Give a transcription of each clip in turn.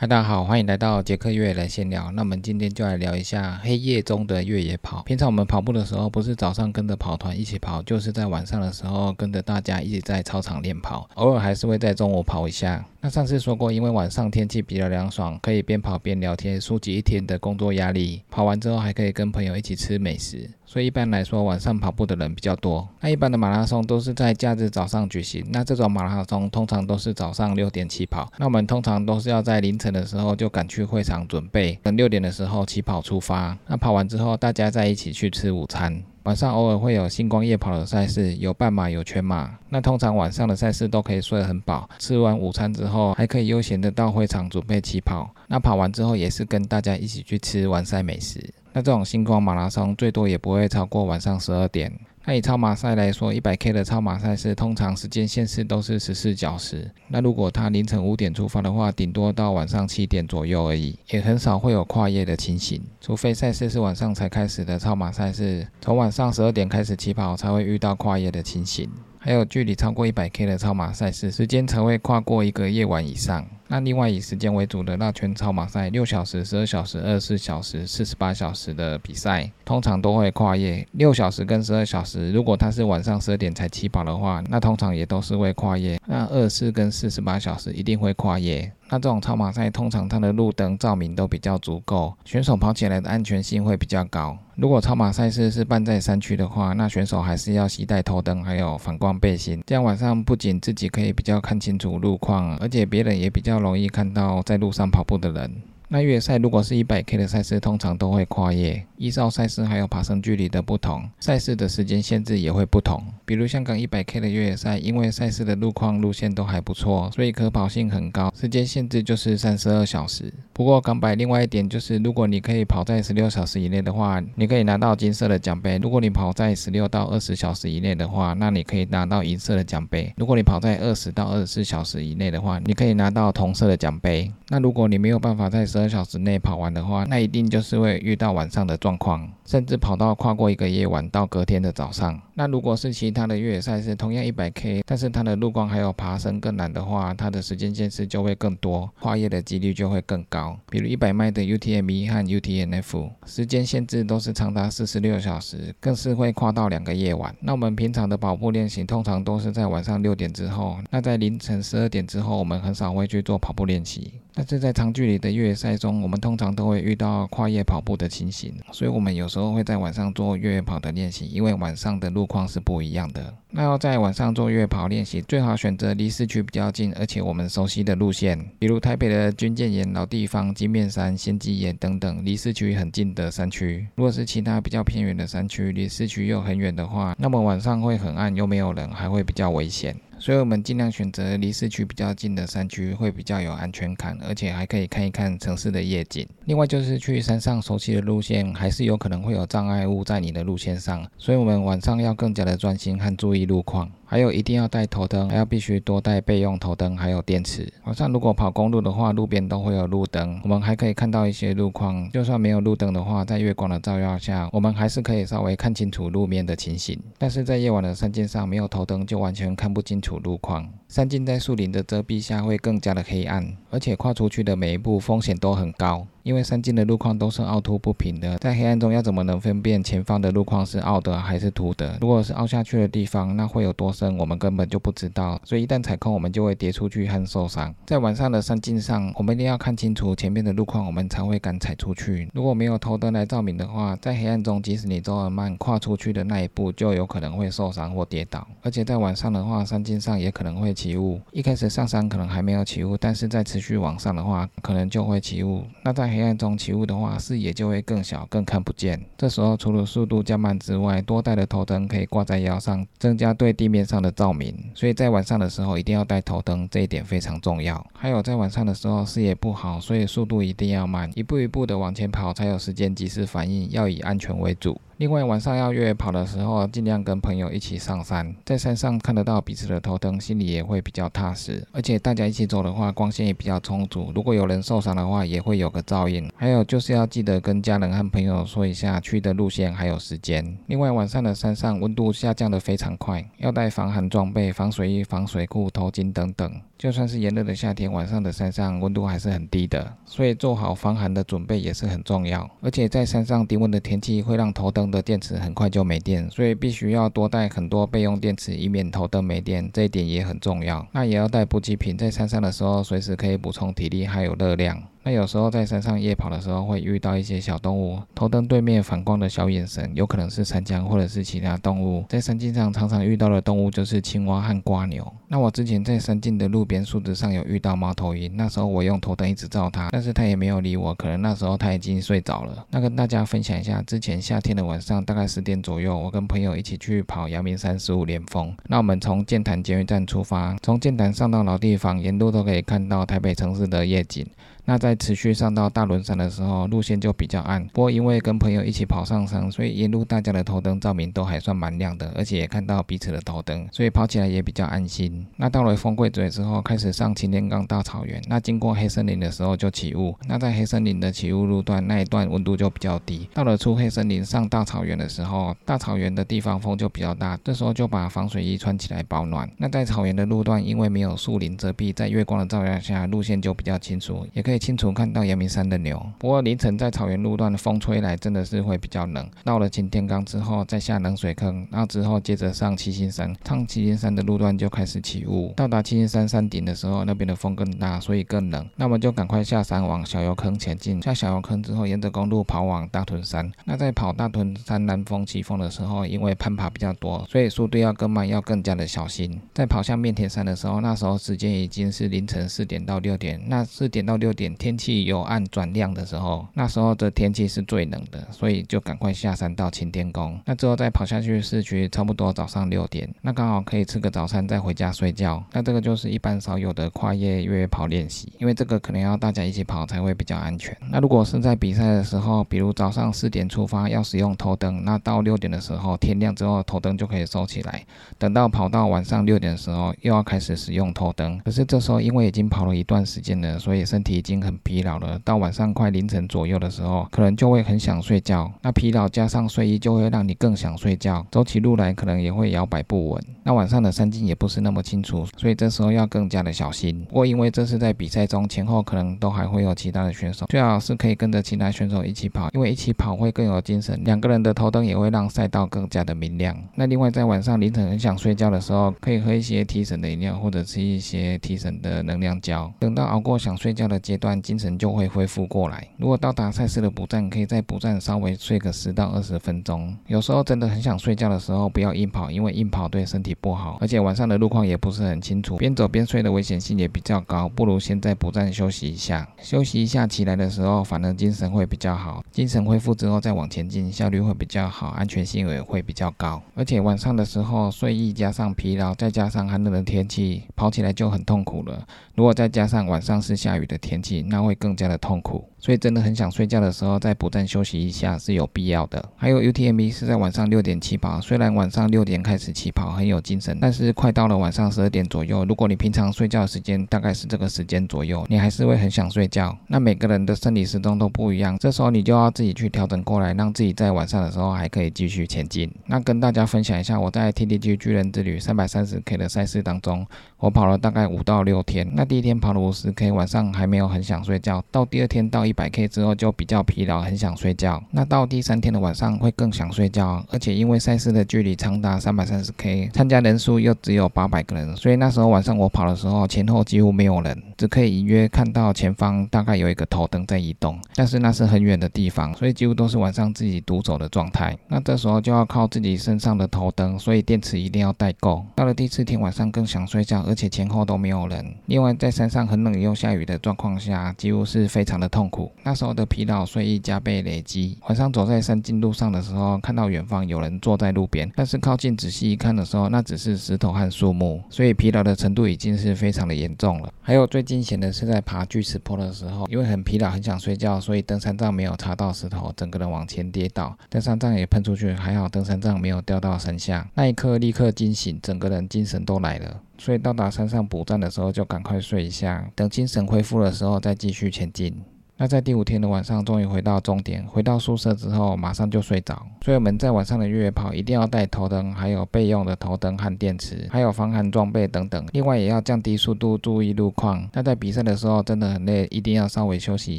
嗨，大家好，欢迎来到杰克越野来闲聊。那我们今天就来聊一下黑夜中的越野跑。平常我们跑步的时候，不是早上跟着跑团一起跑，就是在晚上的时候跟着大家一起在操场练跑，偶尔还是会在中午跑一下。那上次说过，因为晚上天气比较凉爽，可以边跑边聊天，舒解一天的工作压力。跑完之后还可以跟朋友一起吃美食，所以一般来说晚上跑步的人比较多。那一般的马拉松都是在假日早上举行，那这种马拉松通常都是早上六点起跑。那我们通常都是要在凌晨的时候就赶去会场准备，等六点的时候起跑出发。那跑完之后，大家再一起去吃午餐。晚上偶尔会有星光夜跑的赛事，有半马有全马。那通常晚上的赛事都可以睡得很饱，吃完午餐之后还可以悠闲的到会场准备起跑。那跑完之后也是跟大家一起去吃完赛美食。那这种星光马拉松最多也不会超过晚上十二点。那以超马赛来说，一百 K 的超马赛事通常时间限制都是十四小时。那如果他凌晨五点出发的话，顶多到晚上七点左右而已，也很少会有跨夜的情形。除非赛事是晚上才开始的超马赛事，从晚上十二点开始起跑才会遇到跨夜的情形。还有距离超过一百 K 的超马赛事，时间才会跨过一个夜晚以上。那另外以时间为主的那圈超马赛，六小时、十二小时、二十四小时、四十八小时的比赛，通常都会跨夜。六小时跟十二小时，如果它是晚上十二点才起跑的话，那通常也都是会跨夜。那二十四跟四十八小时一定会跨夜。那这种超马赛通常它的路灯照明都比较足够，选手跑起来的安全性会比较高。如果超马赛事是办在山区的话，那选手还是要携带头灯还有反光背心，这样晚上不仅自己可以比较看清楚路况，而且别人也比较容易看到在路上跑步的人。那越野赛如果是一百 K 的赛事，通常都会跨夜。依照赛事还有爬升距离的不同，赛事的时间限制也会不同。比如香港一百 K 的越野赛，因为赛事的路况路线都还不错，所以可跑性很高，时间限制就是三十二小时。不过港百另外一点就是，如果你可以跑在十六小时以内的话，你可以拿到金色的奖杯；如果你跑在十六到二十小时以内的话，那你可以拿到银色的奖杯；如果你跑在二十到二十四小时以内的话，你可以拿到同色的奖杯。那如果你没有办法在十十二小时内跑完的话，那一定就是会遇到晚上的状况，甚至跑到跨过一个夜晚到隔天的早上。那如果是其他的越野赛事，同样一百 K，但是它的路况还有爬升更难的话，它的时间限制就会更多，跨越的几率就会更高。比如一百迈的 UTMB 和 UTMF，时间限制都是长达四十六小时，更是会跨到两个夜晚。那我们平常的跑步练习通常都是在晚上六点之后，那在凌晨十二点之后，我们很少会去做跑步练习。但是在长距离的越野赛中，我们通常都会遇到跨夜跑步的情形，所以我们有时候会在晚上做越野跑的练习，因为晚上的路况是不一样的。那要在晚上做越野跑练习，最好选择离市区比较近，而且我们熟悉的路线，比如台北的军舰岩、老地方、金面山、仙迹岩等等，离市区很近的山区。如果是其他比较偏远的山区，离市区又很远的话，那么晚上会很暗，又没有人，还会比较危险。所以我们尽量选择离市区比较近的山区，会比较有安全感，而且还可以看一看城市的夜景。另外就是去山上熟悉的路线，还是有可能会有障碍物在你的路线上，所以我们晚上要更加的专心和注意路况。还有一定要带头灯，还要必须多带备用头灯，还有电池。晚上如果跑公路的话，路边都会有路灯，我们还可以看到一些路况。就算没有路灯的话，在月光的照耀下，我们还是可以稍微看清楚路面的情形。但是在夜晚的山径上，没有头灯就完全看不清楚路况。山径在树林的遮蔽下会更加的黑暗，而且跨出去的每一步风险都很高。因为山径的路况都是凹凸不平的，在黑暗中要怎么能分辨前方的路况是凹的还是凸的？如果是凹下去的地方，那会有多深，我们根本就不知道。所以一旦踩空，我们就会跌出去和受伤。在晚上的山径上，我们一定要看清楚前面的路况，我们才会敢踩出去。如果没有头灯来照明的话，在黑暗中，即使你走很慢，跨出去的那一步就有可能会受伤或跌倒。而且在晚上的话，山径上也可能会起雾。一开始上山可能还没有起雾，但是在持续往上的话，可能就会起雾。那在黑暗中起雾的话，视野就会更小，更看不见。这时候除了速度降慢之外，多带的头灯可以挂在腰上，增加对地面上的照明。所以在晚上的时候一定要带头灯，这一点非常重要。还有在晚上的时候视野不好，所以速度一定要慢，一步一步的往前跑，才有时间及时反应，要以安全为主。另外，晚上要越野跑的时候，尽量跟朋友一起上山，在山上看得到彼此的头灯，心里也会比较踏实。而且大家一起走的话，光线也比较充足。如果有人受伤的话，也会有个照应。还有就是要记得跟家人和朋友说一下去的路线还有时间。另外，晚上的山上温度下降的非常快，要带防寒装备、防水衣、防水裤、头巾等等。就算是炎热的夏天，晚上的山上温度还是很低的，所以做好防寒的准备也是很重要。而且在山上低温的天气会让头灯的电池很快就没电，所以必须要多带很多备用电池，以免头灯没电。这一点也很重要。那也要带补给品，在山上的时候随时可以补充体力还有热量。那有时候在山上夜跑的时候，会遇到一些小动物，头灯对面反光的小眼神，有可能是山羌或者是其他动物。在山径上常常遇到的动物就是青蛙和瓜牛。那我之前在山径的路边树枝上有遇到猫头鹰，那时候我用头灯一直照它，但是它也没有理我，可能那时候它已经睡着了。那跟大家分享一下，之前夏天的晚上大概十点左右，我跟朋友一起去跑阳明山十五连峰。那我们从剑潭捷运站出发，从剑潭上到老地方，沿路都可以看到台北城市的夜景。那在持续上到大轮山的时候，路线就比较暗。不过因为跟朋友一起跑上山，所以沿路大家的头灯照明都还算蛮亮的，而且也看到彼此的头灯，所以跑起来也比较安心。那到了峰贵嘴之后，开始上擎天岗大草原。那经过黑森林的时候就起雾。那在黑森林的起雾路段那一段温度就比较低。到了出黑森林上大草原的时候，大草原的地方风就比较大，这时候就把防水衣穿起来保暖。那在草原的路段，因为没有树林遮蔽，在月光的照耀下，路线就比较清楚，也可以。清楚看到阳明山的牛，不过凌晨在草原路段的风吹来真的是会比较冷。到了擎天岗之后，再下冷水坑，然后之后接着上七星山，上七星山的路段就开始起雾。到达七星山山顶的时候，那边的风更大，所以更冷。那么就赶快下山往小油坑前进。下小油坑之后，沿着公路跑往大屯山。那在跑大屯山南峰起峰的时候，因为攀爬比较多，所以速度要更慢，要更加的小心。在跑向面田山的时候，那时候时间已经是凌晨四点到六点。那四点到六点。天气由暗转亮的时候，那时候的天气是最冷的，所以就赶快下山到擎天宫。那之后再跑下去市区，差不多早上六点，那刚好可以吃个早餐再回家睡觉。那这个就是一般少有的跨夜越野跑练习，因为这个可能要大家一起跑才会比较安全。那如果是在比赛的时候，比如早上四点出发要使用头灯，那到六点的时候天亮之后头灯就可以收起来，等到跑到晚上六点的时候又要开始使用头灯。可是这时候因为已经跑了一段时间了，所以身体已经。很疲劳了，到晚上快凌晨左右的时候，可能就会很想睡觉。那疲劳加上睡衣，就会让你更想睡觉。走起路来可能也会摇摆不稳。那晚上的山径也不是那么清楚，所以这时候要更加的小心。不过因为这是在比赛中，前后可能都还会有其他的选手，最好是可以跟着其他选手一起跑，因为一起跑会更有精神。两个人的头灯也会让赛道更加的明亮。那另外在晚上凌晨很想睡觉的时候，可以喝一些提神的饮料，或者吃一些提神的能量胶。等到熬过想睡觉的阶段。精神就会恢复过来。如果到达赛事的补站，可以在补站稍微睡个十到二十分钟。有时候真的很想睡觉的时候，不要硬跑，因为硬跑对身体不好，而且晚上的路况也不是很清楚，边走边睡的危险性也比较高。不如先在补站休息一下，休息一下起来的时候，反而精神会比较好。精神恢复之后再往前进，效率会比较好，安全性也会比较高。而且晚上的时候睡意加上疲劳，再加上寒冷的天气，跑起来就很痛苦了。如果再加上晚上是下雨的天气，那会更加的痛苦。所以真的很想睡觉的时候，再补站休息一下是有必要的。还有 UTMB 是在晚上六点起跑，虽然晚上六点开始起跑很有精神，但是快到了晚上十二点左右，如果你平常睡觉的时间大概是这个时间左右，你还是会很想睡觉。那每个人的生理时钟都不一样，这时候你就要自己去调整过来，让自己在晚上的时候还可以继续前进。那跟大家分享一下，我在 TTG 巨人之旅三百三十 K 的赛事当中，我跑了大概五到六天。那第一天跑了五十 K，晚上还没有很很想睡觉，到第二天到一百 K 之后就比较疲劳，很想睡觉。那到第三天的晚上会更想睡觉，而且因为赛事的距离长达三百三十 K，参加人数又只有八百个人，所以那时候晚上我跑的时候前后几乎没有人，只可以隐约看到前方大概有一个头灯在移动，但是那是很远的地方，所以几乎都是晚上自己独走的状态。那这时候就要靠自己身上的头灯，所以电池一定要带够。到了第四天晚上更想睡觉，而且前后都没有人。另外在山上很冷又下雨的状况下，几乎是非常的痛苦。那时候的疲劳睡意加倍累积。晚上走在山径路上的时候，看到远方有人坐在路边，但是靠近仔细一看的时候，那只是石头和树木，所以疲劳的程度已经是非常的严重了。还有最惊险的是在爬巨石坡的时候，因为很疲劳，很想睡觉，所以登山杖没有插到石头，整个人往前跌倒，登山杖也喷出去，还好登山杖没有掉到山下。那一刻立刻惊醒，整个人精神都来了。所以到达山上补站的时候，就赶快睡一下，等精神恢复的时候再继续前进。那在第五天的晚上，终于回到终点，回到宿舍之后，马上就睡着。所以我们在晚上的越野跑一定要带头灯，还有备用的头灯和电池，还有防寒装备等等。另外也要降低速度，注意路况。那在比赛的时候真的很累，一定要稍微休息一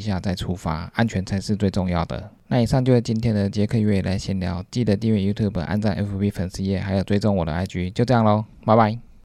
下再出发，安全才是最重要的。那以上就是今天的杰克越野来闲聊，记得订阅 YouTube，按赞 FB 粉丝页，还有追踪我的 IG。就这样喽，拜拜。